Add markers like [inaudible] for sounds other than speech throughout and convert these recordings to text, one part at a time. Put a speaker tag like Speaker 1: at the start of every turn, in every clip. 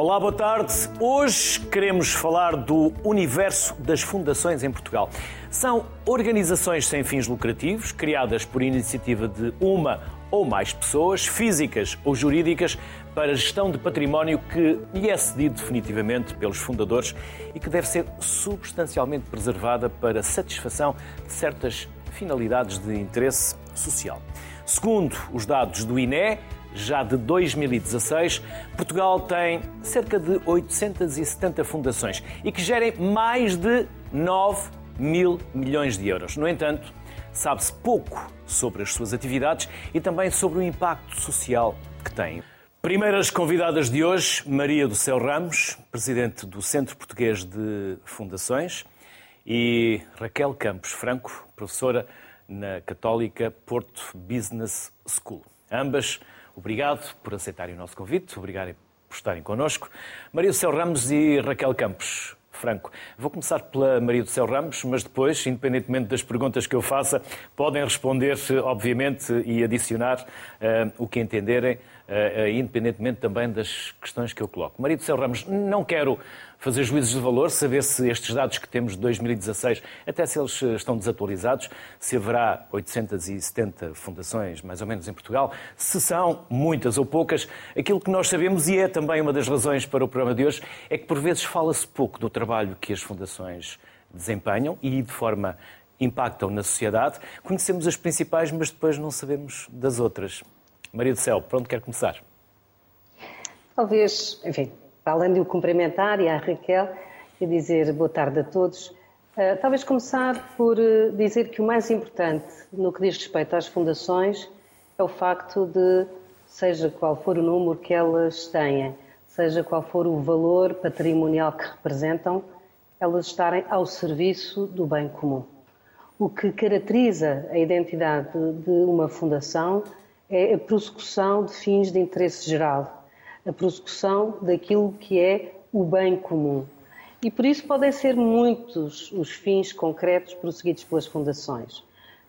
Speaker 1: Olá, boa tarde. Hoje queremos falar do universo das fundações em Portugal. São organizações sem fins lucrativos, criadas por iniciativa de uma ou mais pessoas, físicas ou jurídicas, para gestão de património que lhe é cedido definitivamente pelos fundadores e que deve ser substancialmente preservada para satisfação de certas finalidades de interesse social. Segundo os dados do INE, já de 2016, Portugal tem cerca de 870 fundações e que gerem mais de 9 mil milhões de euros. No entanto, sabe-se pouco sobre as suas atividades e também sobre o impacto social que têm. Primeiras convidadas de hoje, Maria do Céu Ramos, presidente do Centro Português de Fundações, e Raquel Campos Franco, professora na Católica Porto Business School. Ambas Obrigado por aceitarem o nosso convite, obrigado por estarem connosco. Maria do Céu Ramos e Raquel Campos. Franco. Vou começar pela Maria do Céu Ramos, mas depois, independentemente das perguntas que eu faça, podem responder, obviamente, e adicionar uh, o que entenderem, uh, independentemente também das questões que eu coloco. Maria do Céu Ramos, não quero fazer juízos de valor, saber se estes dados que temos de 2016, até se eles eh, estão desatualizados, se haverá 870 fundações, mais ou menos, em Portugal, se são muitas ou poucas. Aquilo que nós sabemos, e é também uma das razões para o programa de hoje, é que por vezes fala-se pouco do trabalho que as fundações desempenham e de forma impactam na sociedade. Conhecemos as principais, mas depois não sabemos das outras. Maria do Céu, por onde quer começar?
Speaker 2: Talvez, enfim, além de o cumprimentar e à Raquel e dizer boa tarde a todos, uh, talvez começar por uh, dizer que o mais importante no que diz respeito às fundações é o facto de, seja qual for o número que elas têm, seja qual for o valor patrimonial que representam, elas estarem ao serviço do bem comum. O que caracteriza a identidade de uma fundação é a prossecução de fins de interesse geral, a prossecução daquilo que é o bem comum. E por isso podem ser muitos os fins concretos prosseguidos pelas fundações.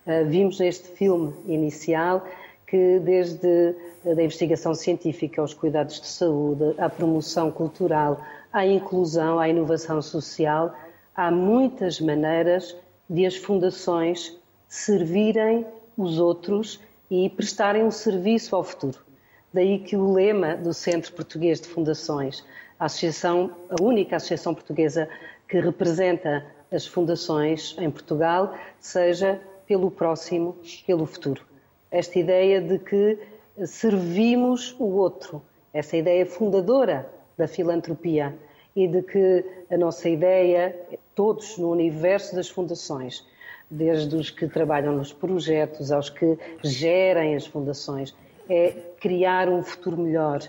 Speaker 2: Uh, vimos neste filme inicial que desde a investigação científica aos cuidados de saúde, à promoção cultural, à inclusão, à inovação social, há muitas maneiras de as fundações servirem os outros e prestarem um serviço ao futuro. Daí que o lema do Centro Português de Fundações, a associação, a única associação portuguesa que representa as fundações em Portugal, seja pelo próximo, pelo futuro. Esta ideia de que servimos o outro, essa ideia fundadora da filantropia e de que a nossa ideia, todos no universo das fundações, desde os que trabalham nos projetos aos que gerem as fundações, é criar um futuro melhor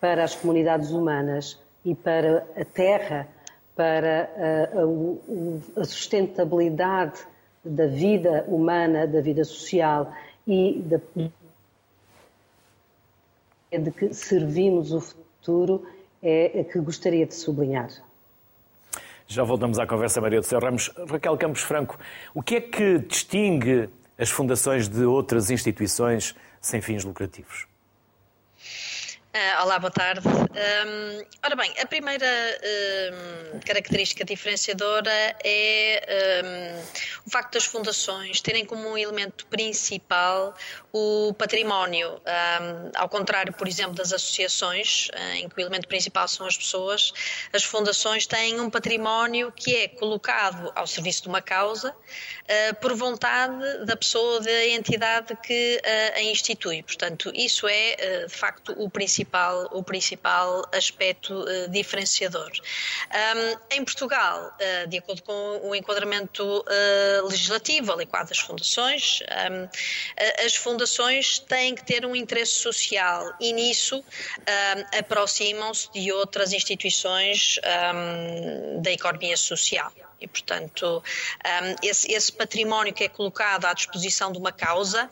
Speaker 2: para as comunidades humanas e para a terra, para a, a, a sustentabilidade da vida humana, da vida social e da, de que servimos o futuro é que gostaria de sublinhar.
Speaker 1: Já voltamos à conversa, Maria do Céu Ramos. Raquel Campos Franco, o que é que distingue as fundações de outras instituições sem fins lucrativos?
Speaker 3: Uh, olá, boa tarde. Um, ora bem, a primeira um, característica diferenciadora é um, o facto das fundações terem como um elemento principal o património. ao contrário, por exemplo, das associações, uh, em que o elemento principal são as pessoas, as fundações têm um património que é colocado ao serviço de uma causa uh, por vontade da pessoa, da entidade que a institui. Portanto, isso é, de facto, o principal o principal aspecto uh, diferenciador. Um, em Portugal, uh, de acordo com o enquadramento uh, legislativo adequado às fundações, um, as fundações têm que ter um interesse social e nisso um, aproximam-se de outras instituições da economia social. E, portanto, esse, esse património que é colocado à disposição de uma causa,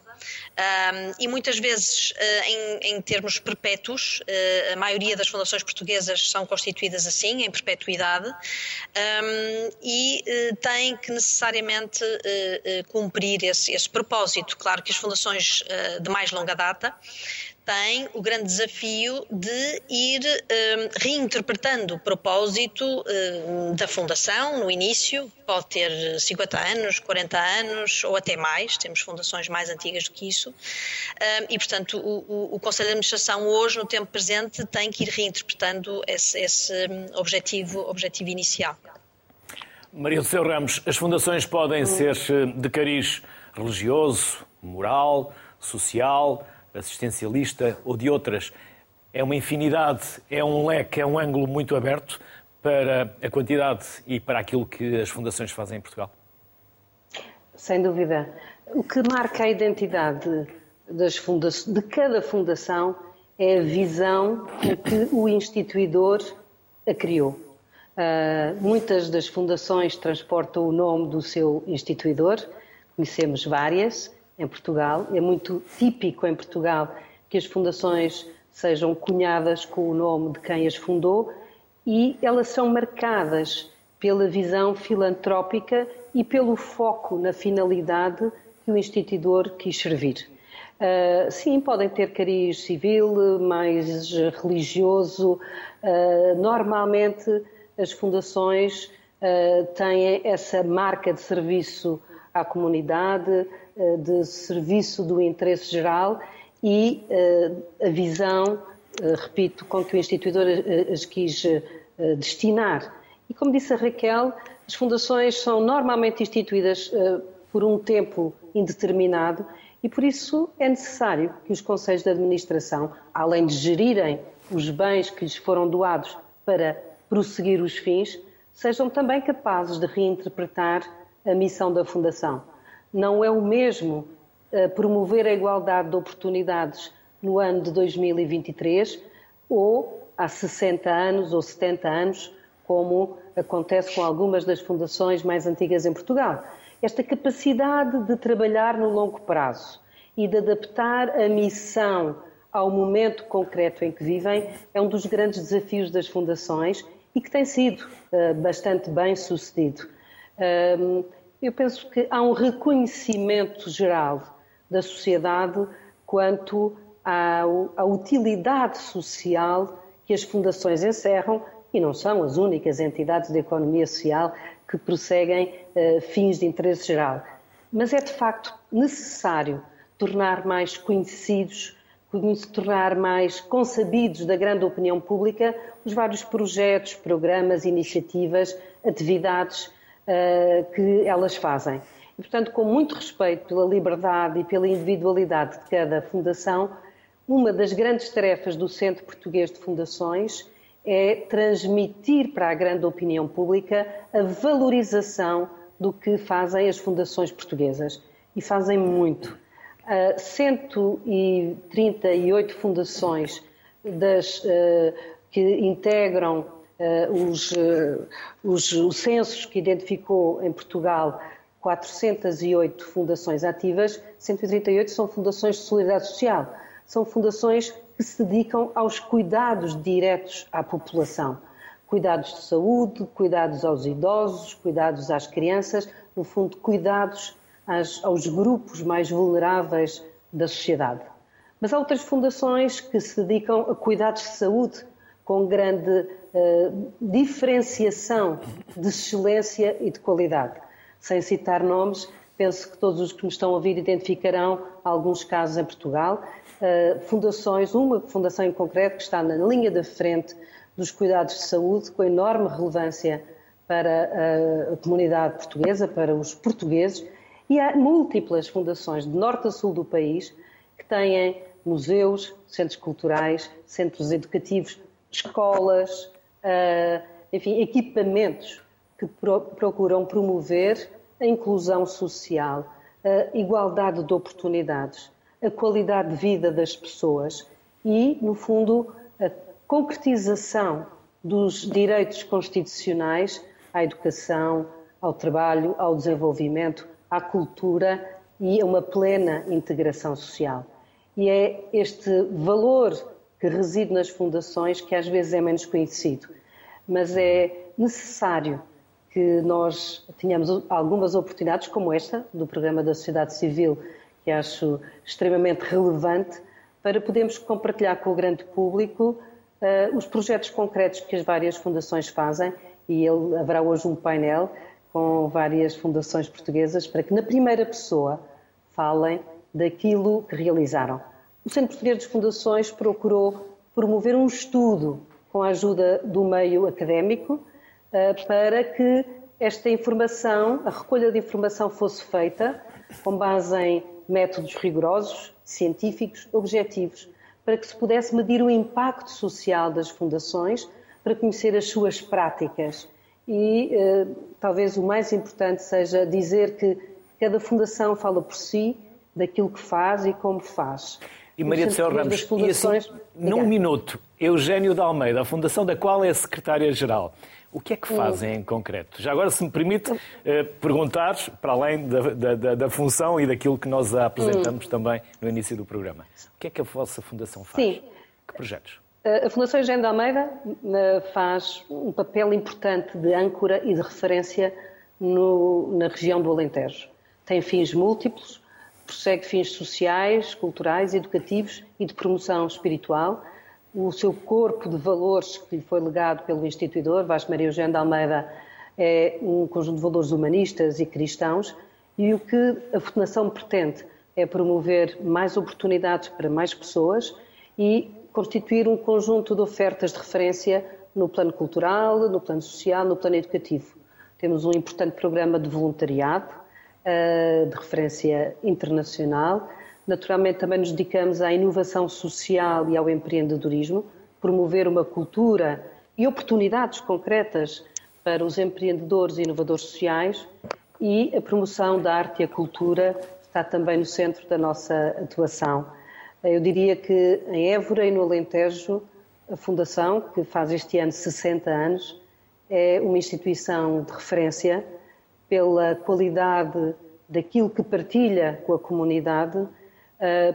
Speaker 3: um, e muitas vezes, uh, em, em, termos perpétuos, uh, a maioria das fundações portuguesas são constituídas assim, em perpetuidade, um, e uh, têm que necessariamente cumprir esse, esse, propósito. Claro que as fundações de mais longa data tem o grande desafio de ir um, reinterpretando o propósito um, da Fundação no início, pode ter 50 anos, 40 anos ou até mais, temos fundações mais antigas do que isso, um, e portanto o, o, o, Conselho de Administração hoje, no tempo presente, tem que ir reinterpretando esse, esse hum, objetivo, objetivo inicial.
Speaker 1: Maria do Céu Ramos, as fundações podem ser eh, de cariz religioso, moral, social, assistencialista ou de outras. É uma infinidade, é um leque, é um ângulo muito aberto para a quantidade e para aquilo que as fundações fazem em Portugal.
Speaker 2: Sem dúvida. O que marca a identidade das funda de cada fundação é a visão com que o instituidor a criou. Uh, muitas das fundações transportam o nome do seu instituidor, conhecemos várias, em Portugal. É muito típico em Portugal que as fundações sejam cunhadas com o nome de quem as fundou e elas são marcadas pela visão filantrópica e pelo foco na finalidade que o instituidor quis servir. Uh, sim, podem ter cariz civil, mais religioso. Uh, normalmente as fundações uh, têm essa marca de serviço à comunidade, eh, de serviço do interesse geral e eh, a visão, eh, repito, com que o instituidor as quis destinar. E como disse a Raquel, as fundações são normalmente instituídas por um tempo indeterminado e por isso é necessário que os conselhos de administração, além de gerirem os bens que lhes foram doados para prosseguir os fins, sejam também capazes de reinterpretar a missão da Fundação. Não é o mesmo uh, promover a igualdade de oportunidades no ano de 2023 ou há 60 anos ou 70 anos, como acontece com algumas das fundações mais antigas em Portugal. Esta capacidade de trabalhar no longo prazo e de adaptar a missão ao momento concreto em que vivem é um dos grandes desafios das fundações e que tem sido uh, bastante bem sucedido. Eu penso que há um reconhecimento geral da sociedade quanto à, à utilidade social que as fundações encerram e não são as únicas entidades de economia social que prosseguem uh, fins de interesse geral. Mas é de facto necessário tornar mais conhecidos, tornar mais consabidos da grande opinião pública os vários projetos, programas, iniciativas, atividades que elas fazem. E, portanto, com muito respeito pela liberdade e pela individualidade de cada fundação, uma das grandes tarefas do Centro Português de Fundações é transmitir para a grande opinião pública a valorização do que fazem as fundações portuguesas. E fazem muito. Uh, 138 fundações das, uh, que integram os, uh, os, os censos que identificou em Portugal 408 fundações ativas, 138 são fundações de solidariedade social. São fundações que se dedicam aos cuidados diretos à população. Cuidados de saúde, cuidados aos idosos, cuidados às crianças, no fundo, cuidados às, aos grupos mais vulneráveis da sociedade. Mas há outras fundações que se dedicam a cuidados de saúde, com grande uh, diferenciação de excelência e de qualidade. Sem citar nomes, penso que todos os que me estão a ouvir identificarão alguns casos em Portugal. Uh, fundações, uma fundação em concreto que está na linha da frente dos cuidados de saúde, com enorme relevância para a comunidade portuguesa, para os portugueses, e há múltiplas fundações de norte a sul do país que têm museus, centros culturais, centros educativos escolas, uh, enfim, equipamentos que pro, procuram promover a inclusão social, a igualdade de oportunidades, a qualidade de vida das pessoas e, no fundo, a concretização dos direitos constitucionais à educação, ao trabalho, ao desenvolvimento, à cultura e a uma plena integração social. E é este valor que reside nas fundações, que às vezes é menos conhecido. Mas é necessário que nós tenhamos algumas oportunidades, como esta, do programa da sociedade civil, que acho extremamente relevante, para podermos compartilhar com o grande público uh, os projetos concretos que as várias fundações fazem e ele, haverá hoje um painel com várias fundações portuguesas para que na primeira pessoa falem daquilo que realizaram. O Centro Português de Fundações procurou promover um estudo com a ajuda do meio académico uh, para que esta informação, a recolha de informação fosse feita com base em métodos rigorosos, científicos, objetivos, para que se pudesse medir o impacto social das fundações, para conhecer as suas práticas. E eh, talvez o mais importante seja dizer que cada fundação fala por si, daquilo que faz e como faz.
Speaker 1: E Maria do Céu Ramos, e assim, num minuto, Eugênio de Almeida, a fundação da qual é secretária-geral. O que é que fazem em concreto? Já agora, se me permite eh, perguntar, para além da, da, da, função e daquilo que nós apresentamos hum. também no início do programa, o que é que a vossa fundação faz? Sim. Que projetos?
Speaker 2: A Fundação Eugênio de Almeida eh, faz um papel importante de âncora e de referência no, na região do Alentejo. Tem fins múltiplos, prossegue fins sociais, culturais, educativos e de promoção espiritual o seu corpo de valores que lhe foi legado pelo instituidor, Vasco Maria Eugênio de Almeida, é um conjunto de valores humanistas e cristãos, e o que a Fundação pretende é promover mais oportunidades para mais pessoas e constituir um conjunto de ofertas de referência no plano cultural, no plano social, no plano educativo. Temos um importante programa de voluntariado, de referência internacional, Naturalmente, também nos dedicamos à inovação social e ao empreendedorismo, promover uma cultura e oportunidades concretas para os empreendedores e inovadores sociais e a promoção da arte e a cultura está também no centro da nossa atuação. Eu diria que em Évora e no Alentejo, a Fundação, que faz este ano 60 anos, é uma instituição de referência pela qualidade daquilo que partilha com a comunidade uh,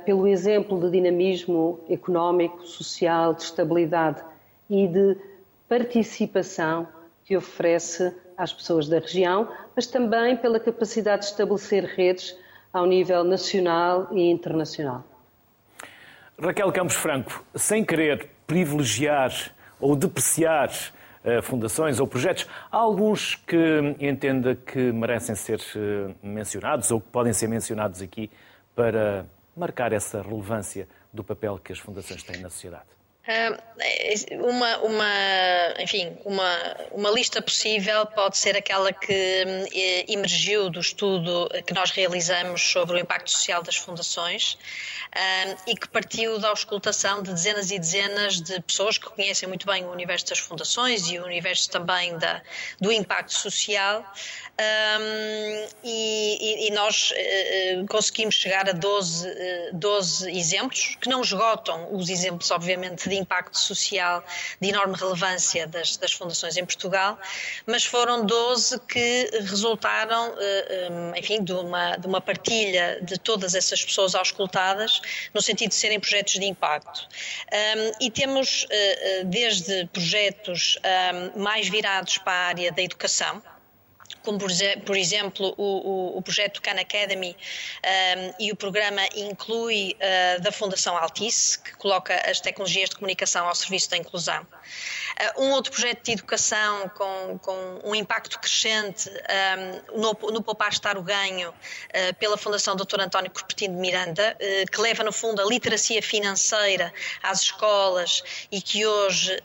Speaker 2: pelo exemplo de dinamismo económico, social, de estabilidade e de participação que oferece às pessoas da região, mas também pela capacidade de estabelecer redes ao nível nacional e internacional.
Speaker 1: Raquel Campos Franco, sem querer privilegiar ou depreciar fundações ou projetos, há alguns que entenda que merecem ser uh, mencionados ou que podem ser mencionados aqui para marcar essa relevância do papel que as fundações têm na sociedade?
Speaker 3: Uma, uma, enfim, uma, uma lista possível pode ser aquela que eh, emergiu do estudo que nós realizamos sobre o impacto social das fundações e que partiu da auscultação de dezenas e dezenas de pessoas que conhecem muito bem o universo das fundações e o universo também da, do impacto social. E, e, nós uh, conseguimos chegar a 12, uh, 12 exemplos, que não esgotam os exemplos, obviamente, de impacto social de enorme relevância das, das fundações em Portugal, mas foram 12 que resultaram, uh, um, enfim, de uma, de uma partilha de todas essas pessoas auscultadas, no sentido de serem projetos de impacto. E temos desde projetos mais virados para a área da educação, como por, exemplo o, o, o, projeto Khan Academy um, e o programa inclui uh, da Fundação Altice, que coloca as tecnologias de comunicação ao serviço da inclusão. Uh, um outro projeto de educação com, com um impacto crescente um, no, no Poupar Estar o Ganho uh, pela Fundação Dr. António Cupertino de Miranda, que leva no fundo a literacia financeira às escolas e que hoje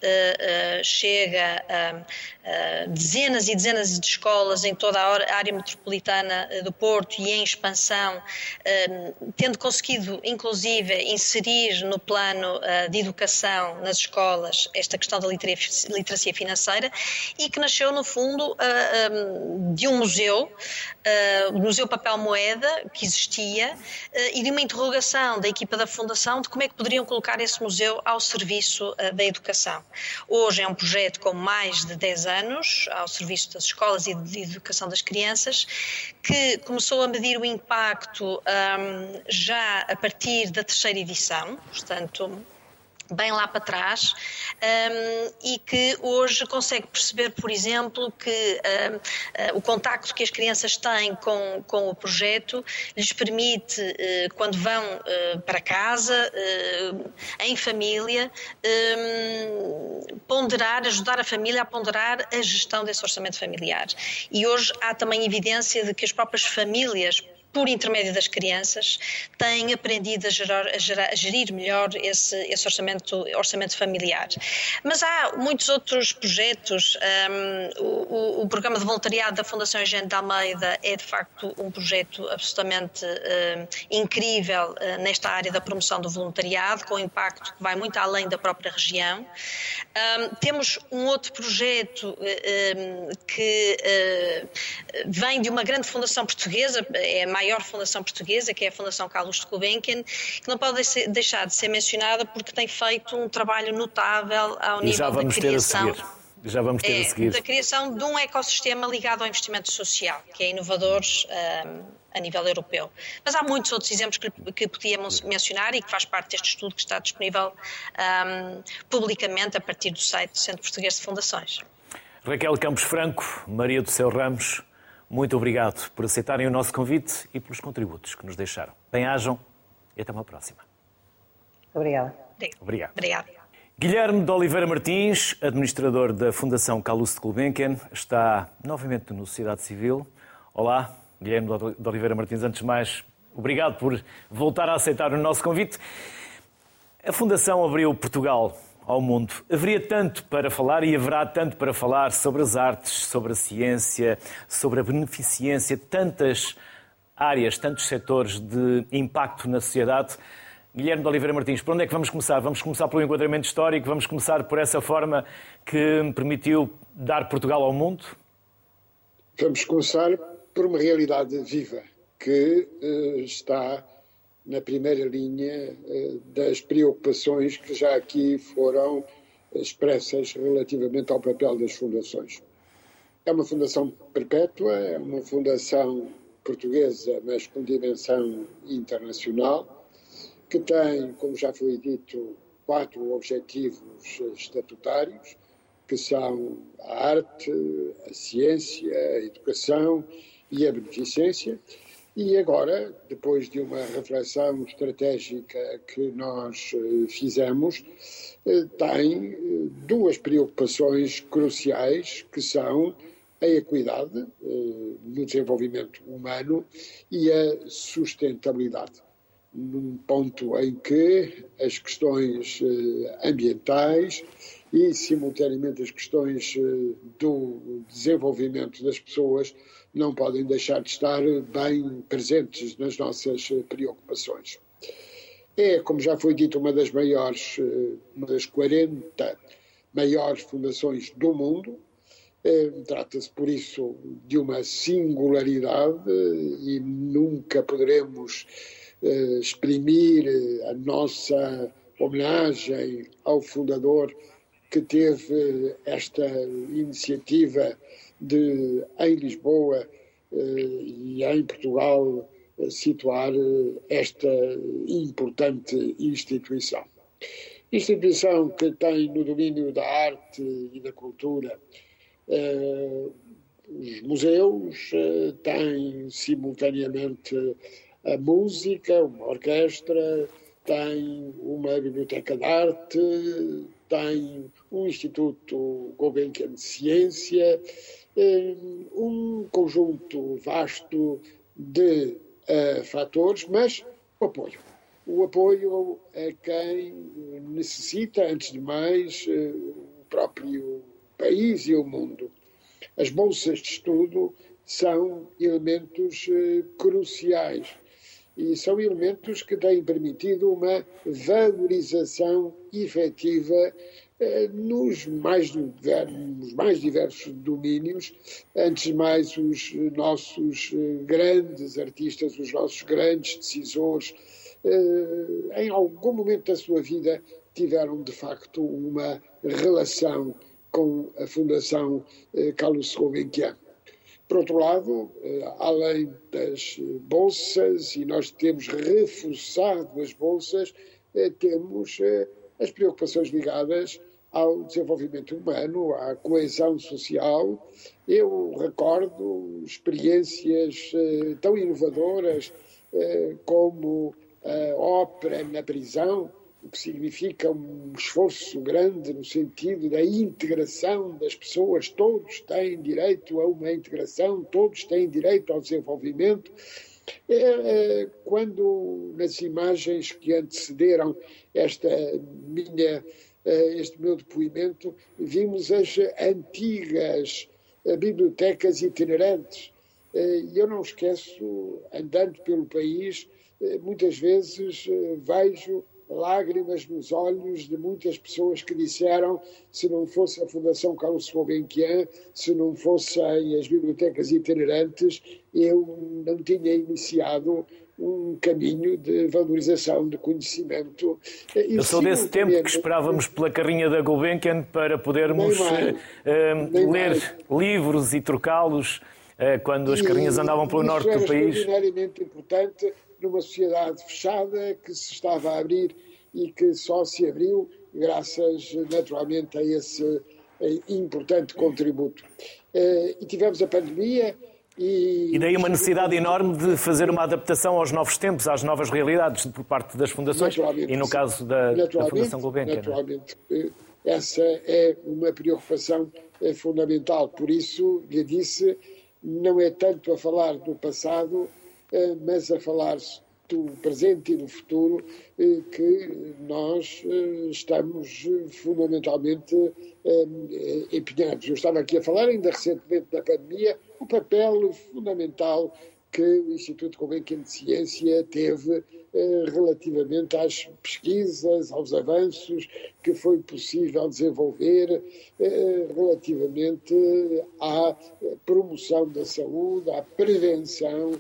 Speaker 3: chega a dezenas e dezenas de escolas em toda a área metropolitana eh, do Porto e em expansão, eh, tendo conseguido, inclusive, inserir no plano eh, de educação nas escolas esta questão da literacia financeira e que nasceu, no fundo, de um museu, o Museu Papel Moeda, que existia, e de uma interrogação da equipa da Fundação de como é que poderiam colocar esse museu ao serviço da educação. Hoje é um projeto com mais de 10 anos, ao serviço das escolas e de educação das crianças, que começou a medir o impacto um, já a partir da terceira edição, portanto bem lá para trás um, e que hoje consegue perceber, por exemplo, que um, uh, o contacto que as crianças têm com, com o projeto lhes permite, uh, quando vão uh, para casa, em família, um, ponderar, ajudar a família a ponderar a gestão desse orçamento familiar. E hoje há também evidência de que as próprias famílias por intermédio das crianças, têm aprendido a, gerar, a, gerar, a gerir melhor esse, esse, orçamento, orçamento familiar. Mas há muitos outros projetos. Um, o, o, programa de voluntariado da Fundação Eugênio de Almeida é, de facto, um projeto absolutamente um, incrível uh, nesta área da promoção do voluntariado, com impacto que vai muito além da própria região. Um, temos um outro projeto uh, que uh, vem de uma grande fundação portuguesa, é mais maior fundação portuguesa, que é a Fundação Carlos de Gulbenkian, que não pode deixar de ser mencionada porque tem feito um trabalho notável ao nível
Speaker 1: da criação. Já vamos ter
Speaker 3: é,
Speaker 1: a seguir.
Speaker 3: Da criação de um ecossistema ligado ao investimento social, que é inovador um, a nível europeu. Mas há muitos outros exemplos que, que podíamos mencionar e que faz parte deste estudo que está disponível um, publicamente a partir do site do Centro Português de Fundações.
Speaker 1: Raquel Campos Franco, Maria do Céu Ramos, muito obrigado por aceitarem o nosso convite e pelos contributos que nos deixaram. Bem-ajam e até uma próxima.
Speaker 2: Obrigada.
Speaker 1: Obrigado.
Speaker 3: Obrigado.
Speaker 1: Guilherme de Oliveira Martins, administrador da Fundação Calouste Gulbenkian, está novamente no Sociedade Civil. Olá, Guilherme de Oliveira Martins. Antes de mais, obrigado por voltar a aceitar o nosso convite. A Fundação abriu Portugal ao mundo. Haveria tanto para falar e haverá tanto para falar sobre as artes, sobre a ciência, sobre a beneficência, tantas áreas, tantos setores de impacto na sociedade. Guilherme de Oliveira Martins, por onde é que vamos começar? Vamos começar pelo enquadramento histórico, vamos começar por essa forma que permitiu dar Portugal ao mundo?
Speaker 4: Vamos começar por uma realidade viva que uh, está na primeira linha eh, das preocupações que já aqui foram expressas relativamente ao papel das fundações. É uma fundação perpétua, é uma fundação portuguesa, mas com dimensão internacional, que tem, como já foi dito, quatro objetivos estatutários, que são a arte, a ciência, a educação e a beneficência, e agora, depois de uma reflexão estratégica que nós eh, fizemos, eh, tem eh, duas preocupações cruciais que são a equidade no desenvolvimento humano e a sustentabilidade. Num ponto em que as questões ambientais e, simultaneamente, as questões do desenvolvimento das pessoas não podem deixar de estar bem presentes nas nossas preocupações. É, como já foi dito, uma das maiores, uma das 40 maiores fundações do mundo. Eh, trata-se, por isso, de uma singularidade e nunca poderemos exprimir a nossa homenagem ao fundador que teve esta iniciativa de, em Lisboa eh, e em Portugal, eh, situar eh, esta importante instituição. Instituição que tem no domínio da arte e da cultura os museus, tem simultaneamente a música, uma orquestra, tem uma biblioteca de arte, tem um Instituto Gulbenkian de Ciência, um conjunto vasto de uh, fatores, mas o apoio. O apoio a quem necessita, antes de mais, uh, o próprio país e o mundo. As bolsas de estudo são elementos cruciais e são elementos que têm permitido uma valorização efetiva eh, nos mais, nos mais diversos domínios, antes de mais os nossos eh, grandes artistas, os nossos grandes decisores, eh, em algum momento da sua vida tiveram de facto uma relação com a Fundação Carlos Gulbenkian. Por outro lado, além das bolsas, e nós temos reforçado as bolsas, temos as preocupações ligadas ao desenvolvimento humano, à coesão social. Eu recordo experiências eh, tão inovadoras eh, como a ópera na prisão, o que significa um esforço grande no sentido da integração das pessoas. Todos têm direito a uma integração, todos têm direito ao desenvolvimento. É, é, quando nas imagens que antecederam esta minha, este meu depoimento, vimos as antigas bibliotecas itinerantes. E eu não esqueço, andando pelo país, muitas vezes vejo lágrimas nos olhos de muitas pessoas que disseram se não fosse a Fundação Carlos Gulbenkian, se não fossem as bibliotecas itinerantes, eu não tinha iniciado um caminho de valorização de conhecimento.
Speaker 1: E eu sou desse tempo que esperávamos pela carrinha da Gulbenkian para podermos mais, uh, ler mais. livros e trocá-los uh, quando as carrinhas andavam pelo norte do país.
Speaker 4: extraordinariamente importante numa sociedade fechada que se estava a abrir e que só se abriu graças, naturalmente, a esse importante contributo. Eh, e tivemos a pandemia.
Speaker 1: E, e daí uma necessidade enorme de fazer uma adaptação aos novos tempos, às novas realidades por parte das fundações e no caso da, da Fundação Gulbenkian.
Speaker 4: É? Naturalmente, eh, essa é uma preocupação eh, fundamental. Por isso, lhe disse, não é tanto a falar do passado, mas a falar do presente e do futuro eh, que nós eh, estamos fundamentalmente eh, empenhados. Eu estava aqui a falar, ainda recentemente da pandemia, o papel fundamental que o Instituto Gulbenkian de Ciência teve relativamente às pesquisas, aos avanços que foi possível desenvolver relativamente à promoção da saúde, à prevenção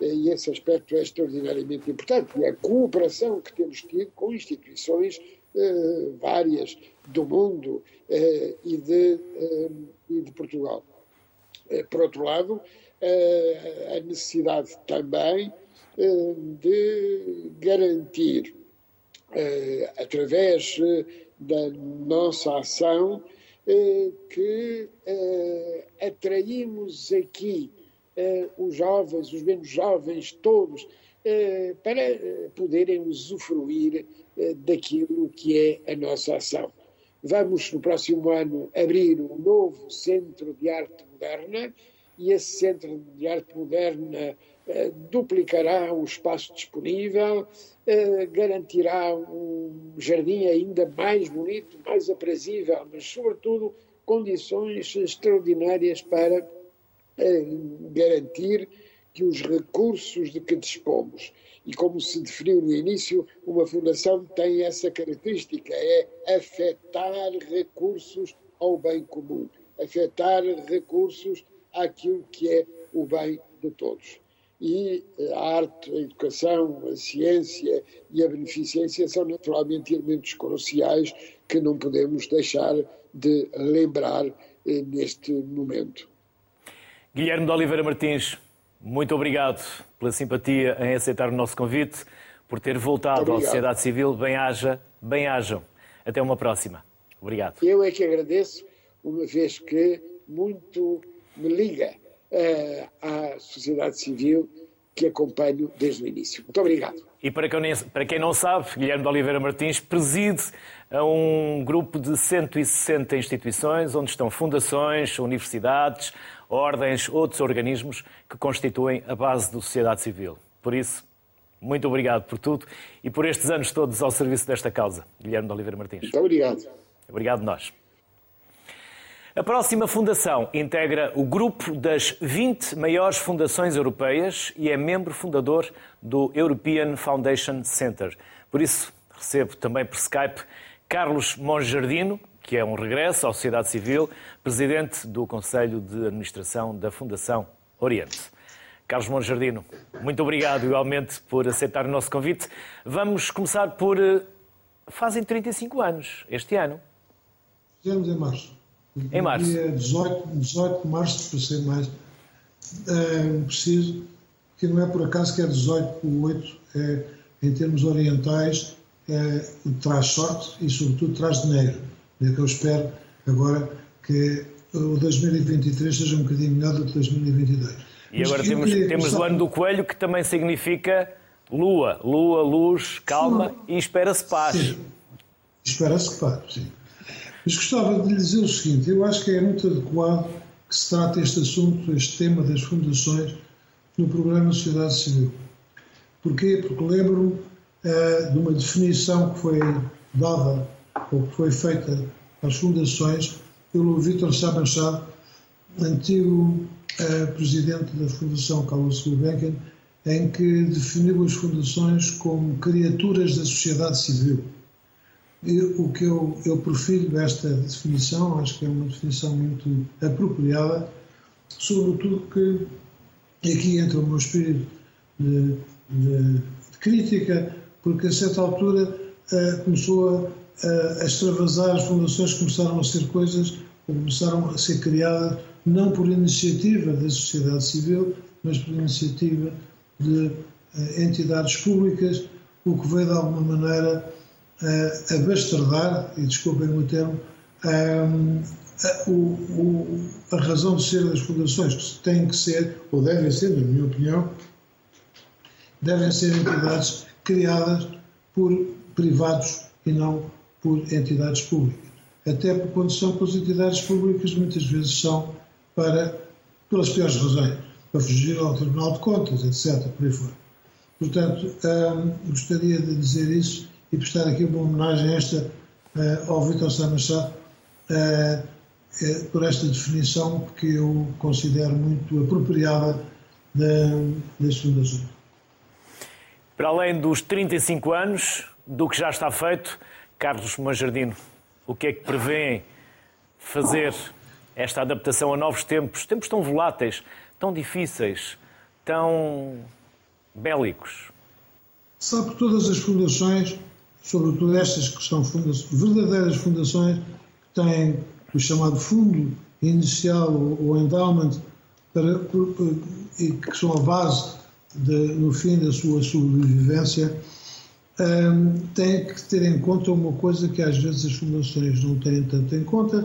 Speaker 4: e esse aspecto é extraordinariamente importante. E a cooperação que temos tido com instituições eh, várias do mundo eh, e, de, eh, e de Portugal. Eh, por outro lado, eh, a necessidade também eh, de garantir, através da nossa ação, que atraímos aqui eh, os jovens, os menos jovens, todos, eh, para eh, poderem usufruir daquilo que é a nossa ação. Vamos, no próximo ano, abrir um novo Centro de Arte Moderna e esse Centro de Arte Moderna duplicará o espaço disponível, garantirá um jardim ainda mais bonito, mais aprazível, mas, sobretudo, condições extraordinárias para garantir que os recursos de que dispomos, e como se definiu no início, uma fundação tem essa característica, é afetar recursos ao bem comum, afetar recursos àquilo que é o bem de todos. E a arte, a educação, a ciência e a beneficência são naturalmente elementos cruciais que não podemos deixar de lembrar eh, neste momento.
Speaker 1: Guilherme de Oliveira Martins, muito obrigado pela simpatia em aceitar o nosso convite, por ter voltado à sociedade civil. Bem-haja, bem-hajam. Até uma próxima. Obrigado.
Speaker 4: Eu é que agradeço, uma vez que muito me liga uh, à sociedade civil que acompanho desde o início. Muito obrigado.
Speaker 1: E para quem, para quem não sabe, Guilherme de Oliveira Martins preside a um grupo de 160 instituições, onde estão fundações, universidades, ordens, outros organismos que constituem a base da sociedade civil. Por isso, muito obrigado por tudo e por estes anos todos ao serviço desta causa. Guilherme de Oliveira Martins.
Speaker 4: Muito obrigado.
Speaker 1: Obrigado nós. A próxima fundação integra o grupo das 20 maiores fundações europeias e é membro fundador do European Foundation Center. Por isso, recebo também por Skype Carlos Monjardino, que é um regresso à sociedade civil, presidente do Conselho de Administração da Fundação Oriente. Carlos Monjardino, muito obrigado igualmente por aceitar o nosso convite. Vamos começar por. Eh, fazem 35 anos este ano.
Speaker 5: Fizemos em março.
Speaker 1: Em março.
Speaker 5: Dia 18, 18 de março, para ser mais é, preciso, que não é por acaso que é 18 por 8, é, em termos orientais, é, traz sorte e, sobretudo, traz dinheiro. É que eu espero agora que o 2023 seja um bocadinho melhor do que 2022.
Speaker 1: E agora temos, temos o ano do coelho que também significa lua, lua, luz, calma sim. e espera-se paz.
Speaker 5: Sim. Espera-se paz, sim. Mas gostava de lhe dizer o seguinte: eu acho que é muito adequado que se trate este assunto, este tema das fundações, no programa Sociedade Civil. Porquê? Porque lembro-me uh, de uma definição que foi dada ou que foi feita às fundações pelo Vítor Sá Machado, antigo uh, presidente da Fundação Carlos Gulbenkian, em que definiu as fundações como criaturas da sociedade civil. E o que eu, eu prefiro desta definição, acho que é uma definição muito apropriada, sobretudo que aqui entra o meu espírito de, de, de crítica, porque a certa altura uh, começou a, a, extravasar, as fundações começaram a ser coisas, começaram a ser criadas não por iniciativa da sociedade civil, mas por iniciativa de uh, entidades públicas, o que veio de alguma maneira uh, abastardar, e desculpem o termo, um, a, o, a razão de ser das fundações, que têm que ser, ou devem ser, na minha opinião, devem ser entidades criadas por privados e não por entidades públicas. Até porque quando são as entidades públicas, muitas vezes são para, pelas piores razões, para fugir ao Tribunal de Contas, etc., por aí fora. Portanto, hum, gostaria de dizer isso e prestar aqui uma homenagem esta uh, ao Vitor Sá uh, uh, por esta definição que eu considero muito apropriada das fundações.
Speaker 1: Para além dos 35 anos, do que já está feito, Carlos Manjardino, o que é que prevêem fazer esta adaptação a novos tempos, tempos tão voláteis, tão difíceis, tão bélicos?
Speaker 5: Sabe que todas as fundações sobretudo estas que são fundações, verdadeiras fundações que têm o chamado fundo inicial ou endowment para, que são a base de, no fim da sua sobrevivência, um, têm que ter em conta uma coisa que às vezes as fundações não têm tanto em conta,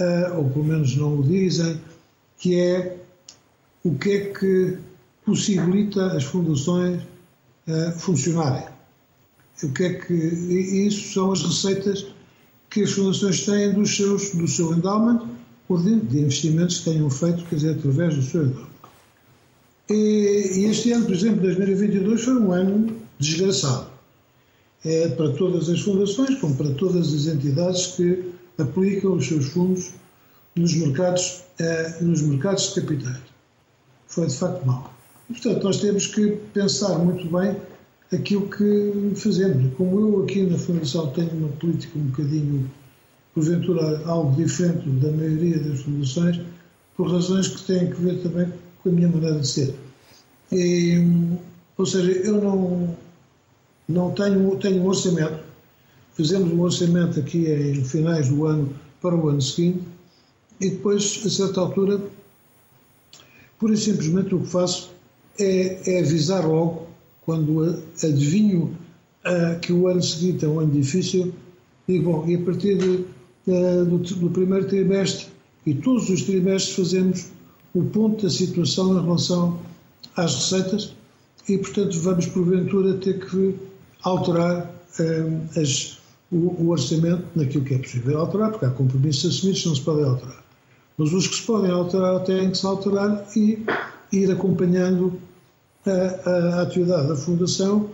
Speaker 5: uh, ou pelo menos não o dizem, que é o que é que possibilita as fundações uh, funcionarem o que é que isso são as receitas que as fundações têm dos seus, do seu endowment ou de, de investimentos que tenham feito, quer dizer, através do seu endowment. E, e este ano, por exemplo, 2022, foi um ano desgraçado. É para todas as fundações, como para todas as entidades que aplicam os seus fundos nos mercados, eh, nos mercados de capitais. Foi de facto mau. E, portanto, nós temos que pensar muito bem aquilo que fazemos. Como eu aqui na Fundação tenho uma política um bocadinho, porventura, algo diferente da maioria das fundações, por razões que têm que ver também com a minha maneira de ser. E, ou seja, eu não, não tenho, tenho um orçamento. Fizemos um orçamento aqui em finais do ano para o ano seguinte e depois, a certa altura, pura e simplesmente o que faço é, é avisar logo quando adivinho uh, que o ano seguinte é um ano difícil, digo, bom, e a partir de, uh, do, do, primeiro trimestre e todos os trimestres fazemos o ponto da situação em relação às receitas e, portanto, vamos porventura ter que alterar uh, as, o, o, orçamento naquilo que é possível alterar, porque há compromissos assumidos que não se podem alterar. Mas os que se podem alterar têm que se alterar e ir acompanhando a, a atividade da Fundação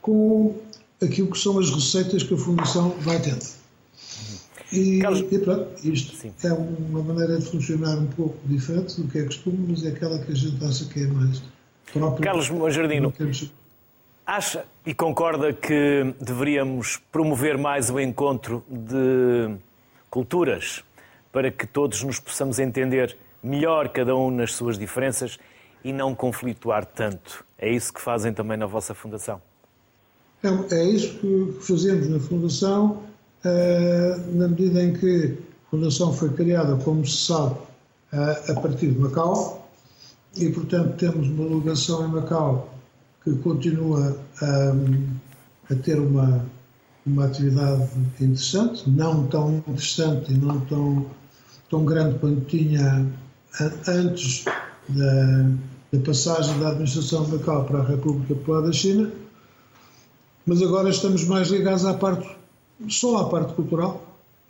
Speaker 5: com aquilo que são as receitas que a Fundação vai tendo. E, Carlos... e pronto, isto Sim. é uma maneira de funcionar um pouco diferente do que é costume, mas é aquela que a gente acha que é mais própria.
Speaker 1: Carlos Jardino, acha e concorda que deveríamos promover mais o encontro de culturas para que todos nos possamos entender melhor cada um nas suas diferenças e não conflituar tanto. É isso que fazem também na vossa Fundação?
Speaker 5: É, isso que fazemos na Fundação, eh, na medida em que a Fundação foi criada, como se sabe, eh, a partir de Macau, e portanto temos uma delegação em Macau que continua a, a ter uma, uma atividade interessante, não tão interessante e não tão, tão grande quanto tinha antes da, da passagem da administração de Macau para a República Popular da China, mas agora estamos mais ligados à parte, só à parte cultural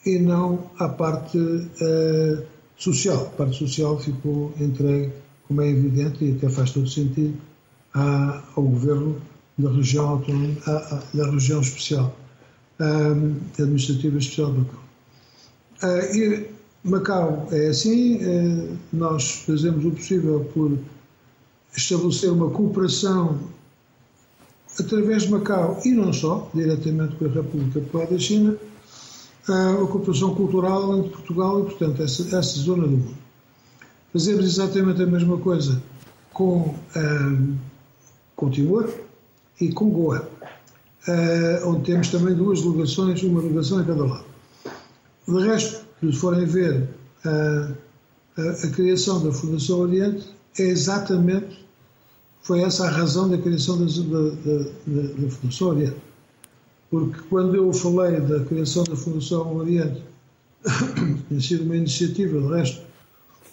Speaker 5: e não à parte uh, social. A parte social ficou entregue, como é evidente, e até faz todo sentido, ao governo da região, autónoma, da região especial, administrativa especial de Macau. E Macau é assim, uh, nós fazemos o possível por estabelecer uma cooperação através de Macau e não só, diretamente com a República Popular da China, a cooperação cultural entre Portugal e, portanto, essa, essa zona do mundo. Fazemos exatamente a mesma coisa com, um, com Timor e com Goa, uh, onde temos também duas delegações, uma delegação em cada lado. De resto, se forem ver uh, a, a criação da Fundação Oriente, é exatamente, foi essa a razão da criação da, da, da, da Fundação Oriente porque quando eu falei da criação da Fundação Oriente, [coughs] tinha sido uma iniciativa, de resto,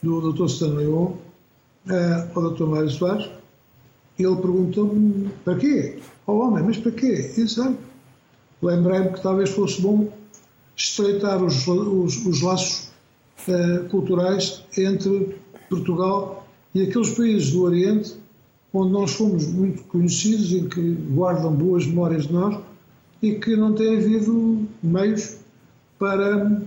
Speaker 5: do Dr. Stanley Wong, eh, ao Dr. Mário Soares, ele perguntou-me para quê? Ó oh, homem, mas para quê? E sabe, lembrei-me que talvez fosse bom estreitar os, os, os laços eh, culturais entre Portugal e aqueles países do Oriente onde nós fomos muito conhecidos e que guardam boas memórias de nós, e que não tem havido meios para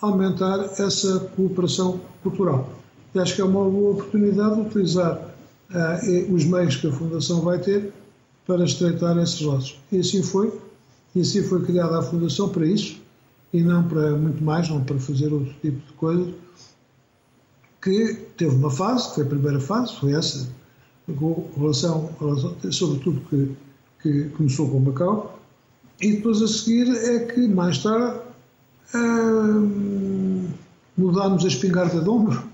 Speaker 5: aumentar essa cooperação cultural. E acho que é uma boa oportunidade de utilizar uh, os meios que a Fundação vai ter para estreitar esses laços. E assim foi, e assim foi criada a Fundação para isso, e não para muito mais, não para fazer outro tipo de coisa, que teve uma fase, que foi a primeira fase, foi essa, com relação, sobretudo que, que começou com Macau, e depois a seguir é que, mais tarde, hum, mudámos a espingarda de ombro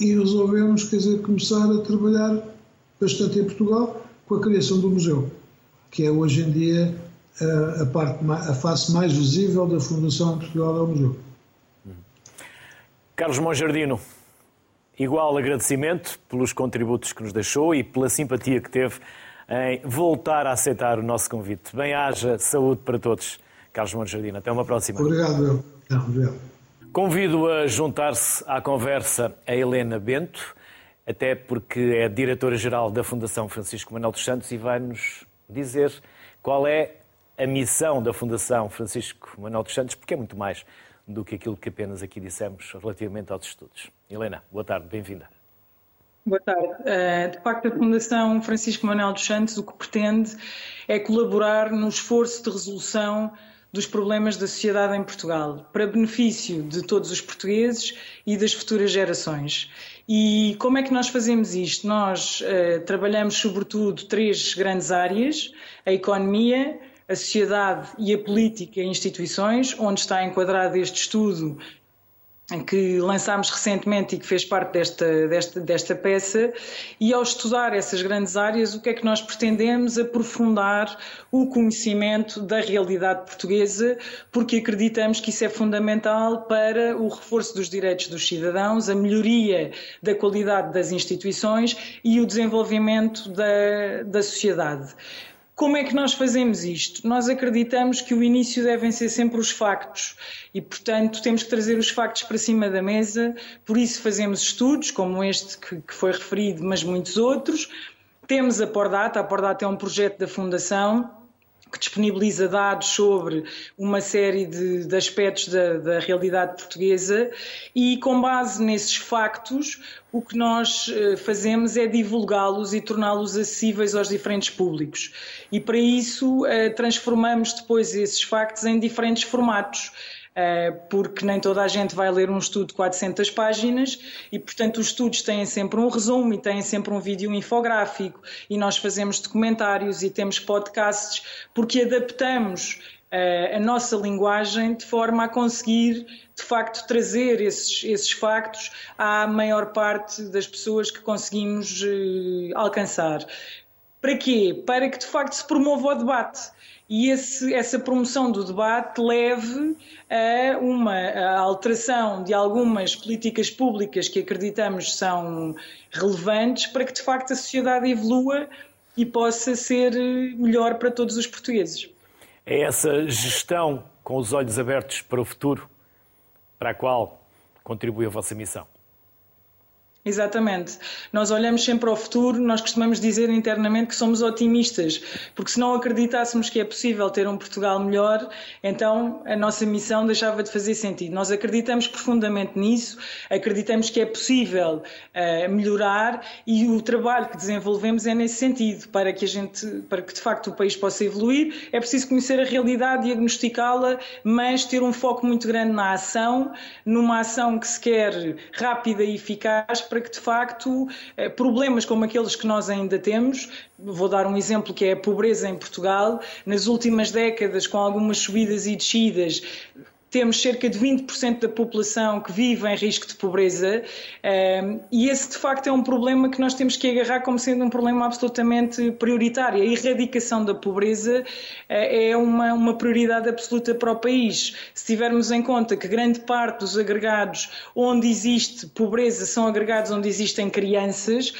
Speaker 5: e resolvemos, quer dizer, começar a trabalhar bastante em Portugal com a criação do museu, que é hoje em dia a, parte, a face mais visível da Fundação Portugal ao Museu.
Speaker 1: Carlos Monjardino, igual agradecimento pelos contributos que nos deixou e pela simpatia que teve em voltar a aceitar o nosso convite. Bem-haja, saúde para todos. Carlos Monjardino, até uma próxima.
Speaker 5: Obrigado, Não, obrigado.
Speaker 1: Convido a juntar-se à conversa a Helena Bento, até porque é diretora-geral da Fundação Francisco Manuel dos Santos e vai-nos dizer qual é a missão da Fundação Francisco Manuel dos Santos, porque é muito mais do que aquilo que apenas aqui dissemos relativamente aos estudos. Helena, boa tarde, bem-vinda.
Speaker 6: Boa tarde. Eh, de facto, a Fundação Francisco Manuel dos Santos o que pretende é colaborar no esforço de resolução dos problemas da sociedade em Portugal, para benefício de todos os portugueses e das futuras gerações. E como é que nós fazemos isto? Nós uh, trabalhamos sobretudo três grandes áreas: a economia, a sociedade e a política e instituições, onde está enquadrado este estudo que lançámos recentemente e que fez parte desta, desta, desta peça, e ao estudar essas grandes áreas, o que é que nós pretendemos? Aprofundar o conhecimento da realidade portuguesa, porque acreditamos que isso é fundamental para o reforço dos direitos dos cidadãos, a melhoria da qualidade das instituições e o desenvolvimento da, da sociedade. Como é que nós fazemos isto? Nós acreditamos que o início devem ser sempre os factos e, portanto, temos que trazer os factos para cima da mesa, por isso fazemos estudos como este que, que foi referido, mas muitos outros. Temos a Pordata, a Pordata é um projeto da Fundação que disponibiliza dados sobre uma série de, de aspectos da, da, realidade portuguesa e, com base nesses factos, o que nós eh, fazemos é divulgá-los e torná-los acessíveis aos diferentes públicos. E, para isso, eh, transformamos depois esses factos em diferentes formatos. Eh, porque nem toda a gente vai ler um estudo de 400 páginas e, portanto, os estudos têm sempre um resumo e têm sempre um vídeo infográfico e nós fazemos documentários e temos podcasts porque adaptamos eh, a nossa linguagem de forma a conseguir, de facto, trazer esses, esses factos à maior parte das pessoas que conseguimos eh, alcançar. Para quê? Para que de facto se promova o debate e esse, essa promoção do debate leve a uma a alteração de algumas políticas públicas que acreditamos são relevantes para que de facto a sociedade evolua e possa ser melhor para todos os portugueses.
Speaker 1: É essa gestão com os olhos abertos para o futuro para a qual contribui a vossa missão?
Speaker 6: Exatamente. Nós olhamos sempre ao futuro, nós costumamos dizer internamente que somos otimistas, porque se não acreditássemos que é possível ter um Portugal melhor, então a nossa missão deixava de fazer sentido. Nós acreditamos profundamente nisso, acreditamos que é possível uh, melhorar e o trabalho que desenvolvemos é nesse sentido, para que a gente, para que de facto o país possa evoluir, é preciso conhecer a realidade, diagnosticá-la, mas ter um foco muito grande na ação, numa ação que se quer rápida e eficaz para que, de facto, eh, problemas como aqueles que nós ainda temos, vou dar um exemplo que é a pobreza em Portugal, nas últimas décadas, com algumas subidas e descidas, temos cerca de 20% da população que vive em risco de pobreza ehm, e esse de facto é um problema que nós temos que agarrar como sendo um problema absolutamente prioritário. A erradicação da pobreza eh, é uma, uma prioridade absoluta para o país. Se tivermos em conta que grande parte dos agregados onde existe pobreza são agregados onde existem crianças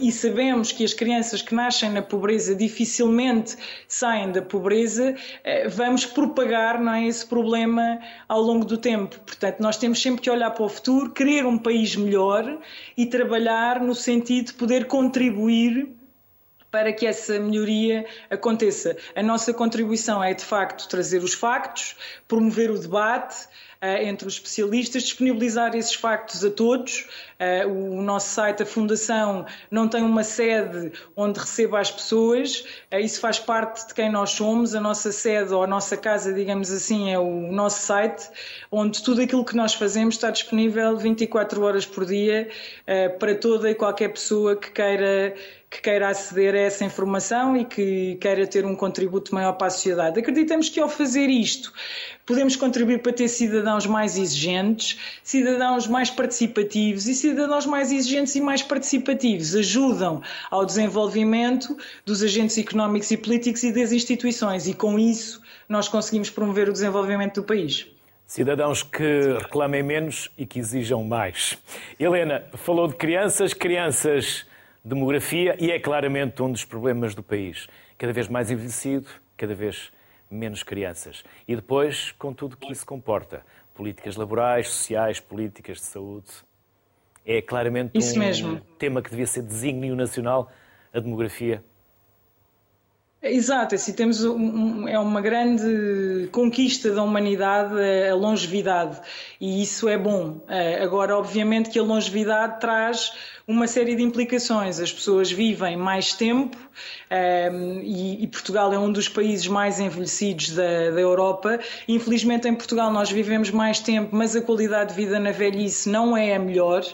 Speaker 6: e sabemos que as crianças que nascem na pobreza dificilmente saem da pobreza, eh, vamos propagar não é, esse problema ao longo do tempo. Portanto, nós temos sempre que olhar para o futuro, querer um país melhor e trabalhar no sentido de poder contribuir para que essa melhoria aconteça. A nossa contribuição é, de facto, trazer os factos, promover o debate, entre os especialistas, disponibilizar esses factos a todos. Uh, o nosso site, a Fundação, não tem uma sede onde receba as pessoas, uh, isso faz parte de quem nós somos. A nossa sede ou a nossa casa, digamos assim, é o nosso site, onde tudo aquilo que nós fazemos está disponível 24 horas por dia para toda e qualquer pessoa que queira que queira aceder a essa informação e que queira ter um contributo maior para a sociedade. Acreditamos que ao fazer isto podemos contribuir para ter cidadãos mais exigentes, cidadãos mais participativos e cidadãos mais exigentes e mais participativos ajudam ao desenvolvimento dos agentes económicos e políticos e das instituições e com isso nós conseguimos promover o desenvolvimento do país.
Speaker 1: Cidadãos que reclamem menos e que exijam mais. Helena, falou de crianças, crianças demografia e é claramente um dos problemas do país. Cada vez mais envelhecido, cada vez menos crianças. E depois, com tudo o que isso comporta: políticas laborais, sociais, políticas de saúde. É claramente
Speaker 6: isso
Speaker 1: um
Speaker 6: mesmo.
Speaker 1: tema que devia ser desígnio nacional, a demografia.
Speaker 6: Exato, assim, temos um, é uma grande conquista da humanidade a longevidade e isso é bom. Eh, agora, obviamente que a longevidade traz uma série de implicações. As pessoas vivem mais tempo ehm, e, Portugal é um dos países mais envelhecidos da, Europa. Infelizmente, em Portugal, nós vivemos mais tempo, mas a qualidade de vida na velhice não é a melhor,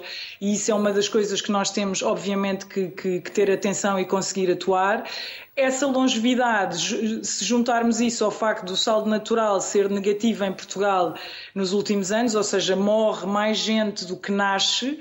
Speaker 6: e isso é uma das coisas que nós temos, obviamente, que, que, que ter atenção e conseguir atuar. Essa longevidade, se juntarmos isso ao facto do saldo natural ser negativo em Portugal nos últimos anos, ou seja, morre mais gente do que nasce,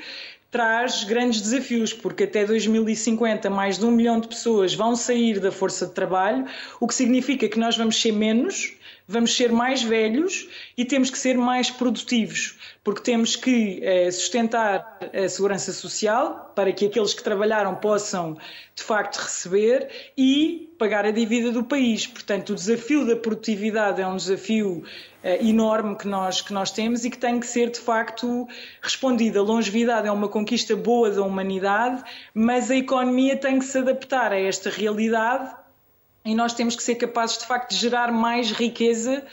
Speaker 6: traz grandes desafios, porque até 2050 mais de um milhão de pessoas vão sair da força de trabalho, o que significa que nós vamos ser menos, vamos ser mais velhos e temos que ser mais produtivos, porque temos que eh, sustentar a segurança social para que aqueles que trabalharam possam de facto receber e pagar a dívida do país. Portanto, o desafio da produtividade é um desafio uh, enorme que nós, que nós temos e que tem que ser de facto respondido. A longevidade é uma conquista boa da humanidade, mas a economia tem que se adaptar a esta realidade e nós temos que ser capazes de facto de gerar mais riqueza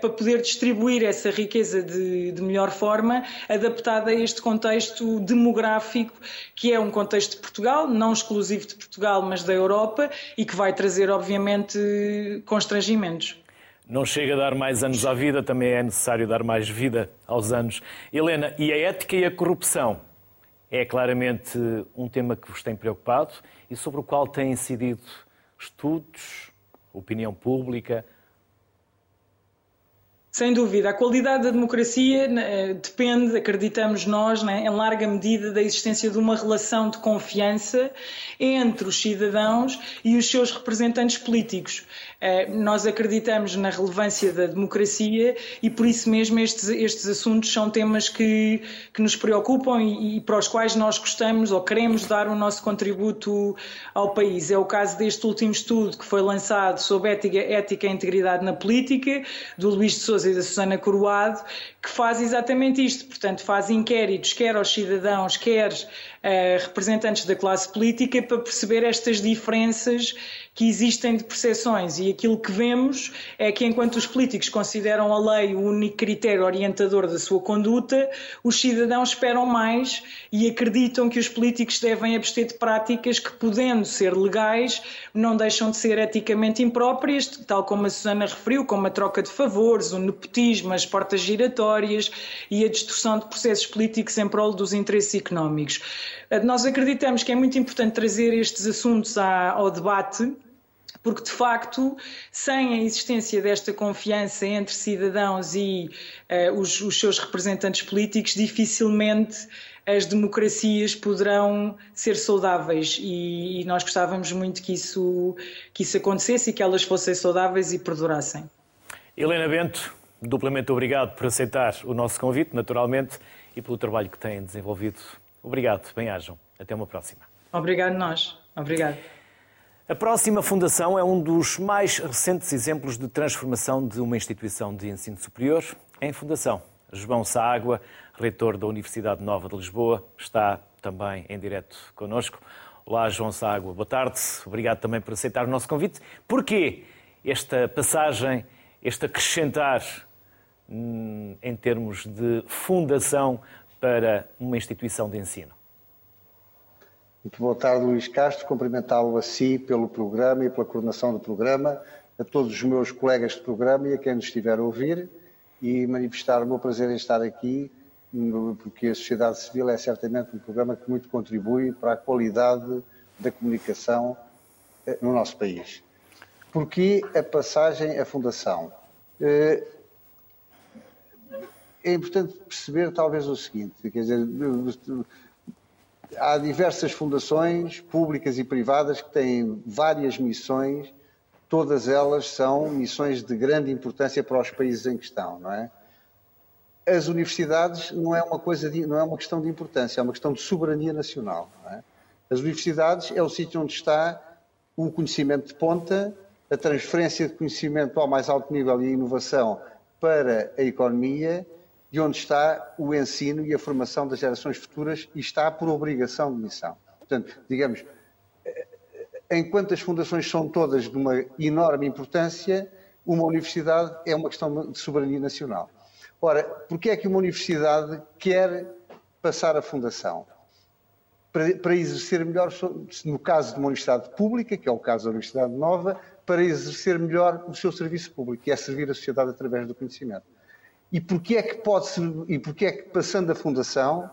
Speaker 6: para poder distribuir essa riqueza de, de, melhor forma, adaptada a este contexto demográfico, que é um contexto de Portugal, não exclusivo de Portugal, mas da Europa, e que vai trazer, obviamente, constrangimentos.
Speaker 1: Não chega a dar mais anos à vida, também é necessário dar mais vida aos anos. Helena, e a ética e a corrupção? É claramente um tema que vos tem preocupado e sobre o qual têm incidido estudos, opinião pública,
Speaker 6: Sem dúvida. A qualidade da democracia né, depende, acreditamos nós, né, em larga medida da existência de uma relação de confiança entre os cidadãos e os seus representantes políticos. Eh, nós acreditamos na relevância da democracia e por isso mesmo estes, estes assuntos são temas que, que nos preocupam e, e, para os quais nós gostamos ou queremos dar o nosso contributo ao país. É o caso deste último estudo que foi lançado sobre ética, ética e integridade na política, do Luís de Souza e da Susana Coroado, que faz exatamente isto. Portanto, faz inquéritos, quer aos cidadãos, quer uh, representantes da classe política, para perceber estas diferenças que existem de percepções. E aquilo que vemos é que, enquanto os políticos consideram a lei o único critério orientador da sua conduta, os cidadãos esperam mais e acreditam que os políticos devem abster de práticas que, podendo ser legais, não deixam de ser eticamente impróprias, tal como a Susana referiu, como a troca de favores, o nepotismo, as portas giratórias e a distorção de processos políticos em prol dos interesses económicos. Nós acreditamos que é muito importante trazer estes assuntos ao debate porque de facto, sem a existência desta confiança entre cidadãos e uh, os, os, seus representantes políticos, dificilmente as democracias poderão ser saudáveis e, e, nós gostávamos muito que isso, que isso acontecesse e que elas fossem saudáveis e perdurassem.
Speaker 1: Helena Bento, duplamente obrigado por aceitar o nosso convite, naturalmente, e pelo trabalho que têm desenvolvido. Obrigado, bem-ajam. Até uma próxima.
Speaker 6: Obrigado nós. Obrigado.
Speaker 1: A próxima fundação é um dos mais recentes exemplos de transformação de uma instituição de ensino superior em fundação. João Ságua, reitor da Universidade Nova de Lisboa, está também em direto connosco. Olá, João Ságua, boa tarde. Obrigado também por aceitar o nosso convite. Porquê esta passagem, este acrescentar hum, em termos de fundação para uma instituição de ensino?
Speaker 7: Muito boa tarde, Luís Castro. Cumprimentá-lo a si pelo programa e pela coordenação do programa, a todos os meus colegas de programa e a quem nos estiver a ouvir e manifestar o meu prazer em estar aqui, porque a sociedade civil é certamente um programa que muito contribui para a qualidade da comunicação eh, no nosso país. Porquê a passagem à Fundação? Eh, é importante perceber talvez o seguinte, quer dizer, há diversas fundações públicas e privadas que têm várias missões, todas elas são missões de grande importância para os países em questão, não é? As universidades não é uma coisa de, não é uma questão de importância, é uma questão de soberania nacional. É? As universidades é o sítio onde está o conhecimento de ponta, a transferência de conhecimento ao mais alto nível e a inovação para a economia de onde está o ensino e a formação das gerações futuras e está por obrigação de missão. Portanto, digamos, eh, enquanto as fundações são todas de uma enorme importância, uma universidade é uma questão de soberania nacional. Ora, porquê é que uma universidade quer passar a fundação? Para, para, exercer melhor, no caso de uma universidade pública, que é o caso da Universidade Nova, para exercer melhor o seu serviço público, que é servir a sociedade através do conhecimento. E porquê é que pode e porquê é que passando a fundação,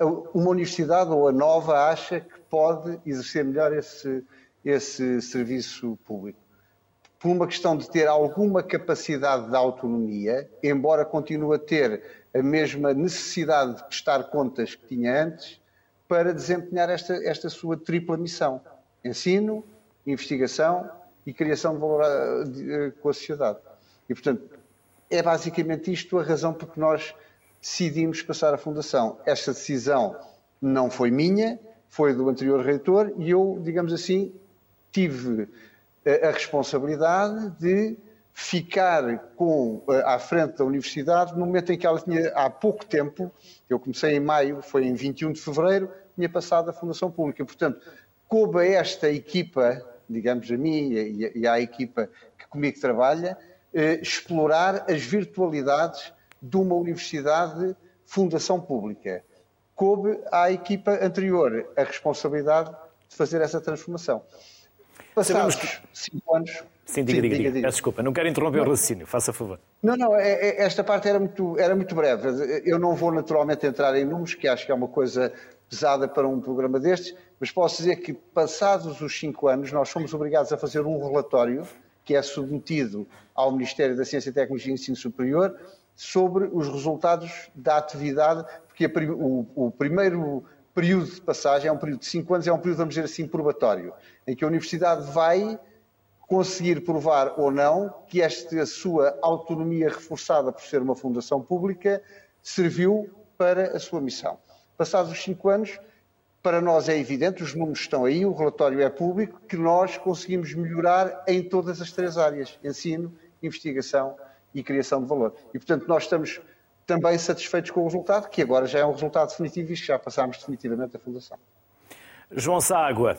Speaker 7: uma universidade ou a nova acha que pode exercer melhor esse, esse serviço público? Por uma questão de ter alguma capacidade de autonomia, embora continue a ter a mesma necessidade de prestar contas que tinha antes, para desempenhar esta, esta sua tripla missão: ensino, investigação e criação de valor eh, com a sociedade. E, portanto, é basicamente isto a razão por que nós decidimos passar a fundação. Esta decisão não foi minha, foi do anterior reitor e eu, digamos assim, tive a responsabilidade de ficar com, eh, à frente da universidade no momento em que ela tinha, há pouco tempo, eu comecei em maio, foi em 21 de fevereiro, tinha passado a Fundação Pública. Portanto, coube a esta equipa, digamos a mim e à equipa que comigo trabalha, eh, explorar as virtualidades de uma universidade fundação pública. Coube à equipa anterior a responsabilidade de fazer essa transformação. Passados que... cinco anos.
Speaker 1: Sim, diga, Sim, diga, diga. diga. Desculpa, não quero interromper não. o raciocínio, faça favor.
Speaker 7: Não, não, é, é, esta parte era muito, era muito breve. Eu não vou naturalmente entrar em números, que acho que é uma coisa pesada para um programa destes, mas posso dizer que, passados os cinco anos, nós fomos obrigados a fazer um relatório que é submetido ao Ministério da Ciência, Tecnologia e Ensino Superior sobre os resultados da atividade, porque o, o primeiro período de passagem é um período de cinco anos, é um período, vamos dizer assim, probatório, em que a Universidade vai conseguir provar ou não que esta sua autonomia reforçada por ser uma fundação pública serviu para a sua missão. Passados os cinco anos, para nós é evidente, os números estão aí, o relatório é público, que nós conseguimos melhorar em todas as três áreas: ensino, investigação e criação de valor. E, portanto, nós estamos também satisfeitos com o resultado, que agora já é um resultado definitivo e que já passámos definitivamente a Fundação.
Speaker 1: João Ságua,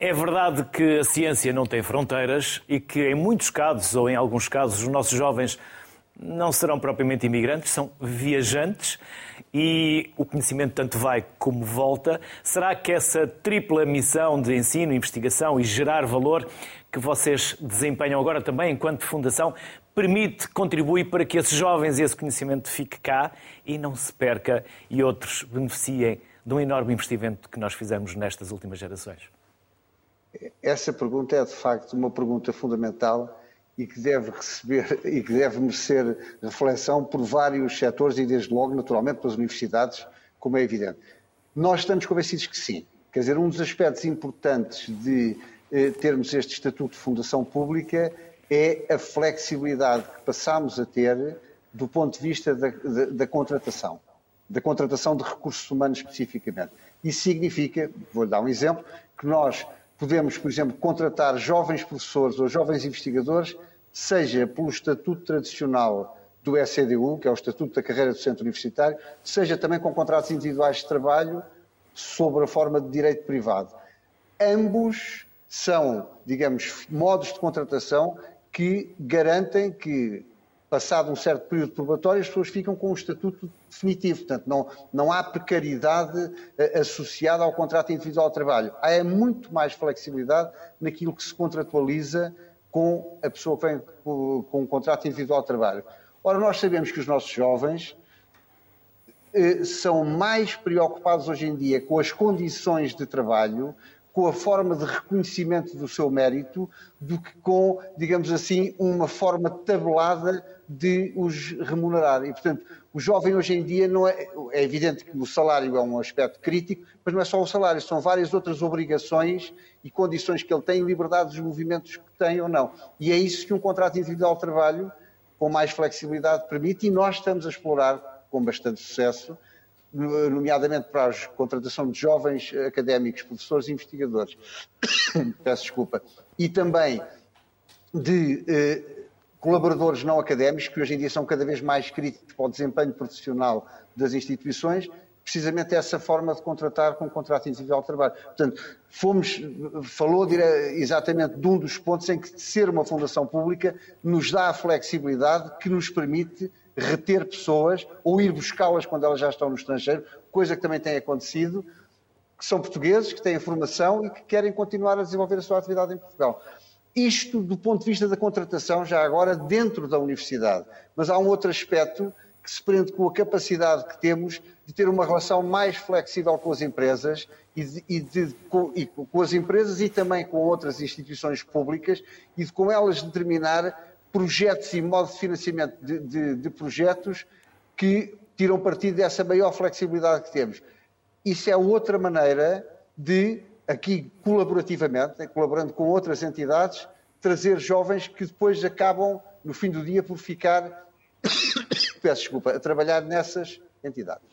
Speaker 1: é verdade que a ciência não tem fronteiras e que, em muitos casos, ou em alguns casos, os nossos jovens não serão propriamente imigrantes, são viajantes e o conhecimento tanto vai como volta. Será que essa tripla missão de ensino, investigação e gerar valor que vocês desempenham agora também enquanto fundação permite, contribui para que esses jovens e esse conhecimento fique cá e não se perca e outros beneficiem de um enorme investimento que nós fizemos nestas últimas gerações?
Speaker 7: Essa pergunta é de facto uma pergunta fundamental e que deve receber e que deve merecer reflexão por vários setores e desde logo naturalmente pelas universidades, como é evidente. Nós estamos convencidos que sim. Quer dizer, um dos aspectos importantes de eh, termos este estatuto de fundação pública é a flexibilidade que passamos a ter do ponto de vista da, da, da contratação, da contratação de recursos humanos especificamente. Isso significa, vou-lhe dar um exemplo, que nós podemos, por exemplo, contratar jovens professores ou jovens investigadores, seja pelo estatuto tradicional do ECDU, que é o Estatuto da Carreira do Centro Universitário, seja também com contratos individuais de trabalho sob a forma de direito privado. Ambos são, digamos, modos de contratação que garantem que passado um certo período probatório, as pessoas ficam com um estatuto definitivo. Portanto, não, não há precariedade uh, associada ao contrato individual de trabalho. Há é muito mais flexibilidade naquilo que se contratualiza com a pessoa que vem com, um contrato individual de trabalho. Ora, nós sabemos que os nossos jovens uh, são mais preocupados hoje em dia com as condições de trabalho, com a forma de reconhecimento do seu mérito do que com, digamos assim, uma forma tabelada de os remunerar. E, portanto, o jovem hoje em dia não é. É evidente que o salário é um aspecto crítico, mas não é só o salário, são várias outras obrigações e condições que ele tem, liberdade dos movimentos que tem ou não. E é isso que um contrato individual de trabalho, com mais flexibilidade, permite, e nós estamos a explorar com bastante sucesso nomeadamente para a contratação de jovens académicos, professores e investigadores. [coughs] Peço desculpa. E também de eh, colaboradores não académicos, que hoje em dia são cada vez mais críticos para o desempenho profissional das instituições, precisamente essa forma de contratar com um contrato individual de trabalho. Portanto, fomos, falou exatamente de um dos pontos em que ser uma fundação pública nos dá a flexibilidade que nos permite reter pessoas ou ir buscá-las quando elas já estão no estrangeiro, coisa que também tem acontecido, que são portugueses, que têm formação e que querem continuar a desenvolver a sua atividade em Portugal. Isto do ponto de vista da contratação, já agora dentro da universidade. Mas há um outro aspecto que se prende com a capacidade que temos de ter uma relação mais flexível com as empresas e, de, e, de, com, e com as empresas e também com outras instituições públicas e de com elas determinar projetos e modo de financiamento de, de, projetos que tiram partido dessa maior flexibilidade que temos. Isso é outra maneira de, aqui colaborativamente, né, colaborando com outras entidades, trazer jovens que depois acabam, no fim do dia, por ficar, [coughs] peço desculpa, a trabalhar nessas entidades.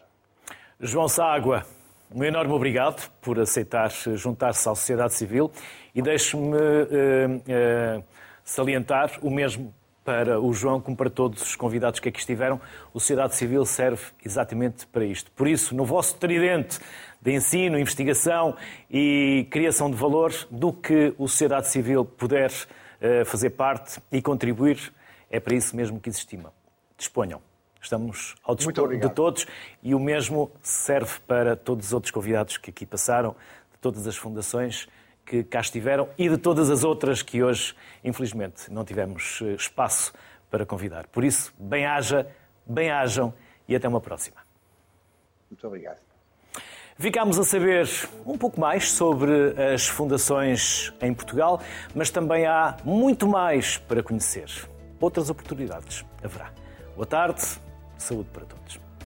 Speaker 1: João Ságua, um enorme obrigado por aceitar juntar-se à sociedade civil e deixe-me. Uh, uh, salientar o mesmo para o João como para todos os convidados que aqui estiveram. O Sociedade Civil serve exatamente para isto. Por isso, no vosso tridente de ensino, investigação e criação de valor, do que o Sociedade Civil puder uh, fazer parte e contribuir, é para isso mesmo que existimos. Disponham. Estamos ao dispor de todos e o mesmo serve para todos os outros convidados que aqui passaram, de todas as fundações que cá estiveram e de todas as outras que hoje, infelizmente, não tivemos eh, espaço para convidar. Por isso, bem-haja, bem-hajam e até uma próxima.
Speaker 7: Muito obrigado.
Speaker 1: Ficámos a saber um pouco mais sobre as fundações em Portugal, mas também há muito mais para conhecer. Outras oportunidades haverá. Boa tarde, saúde para todos.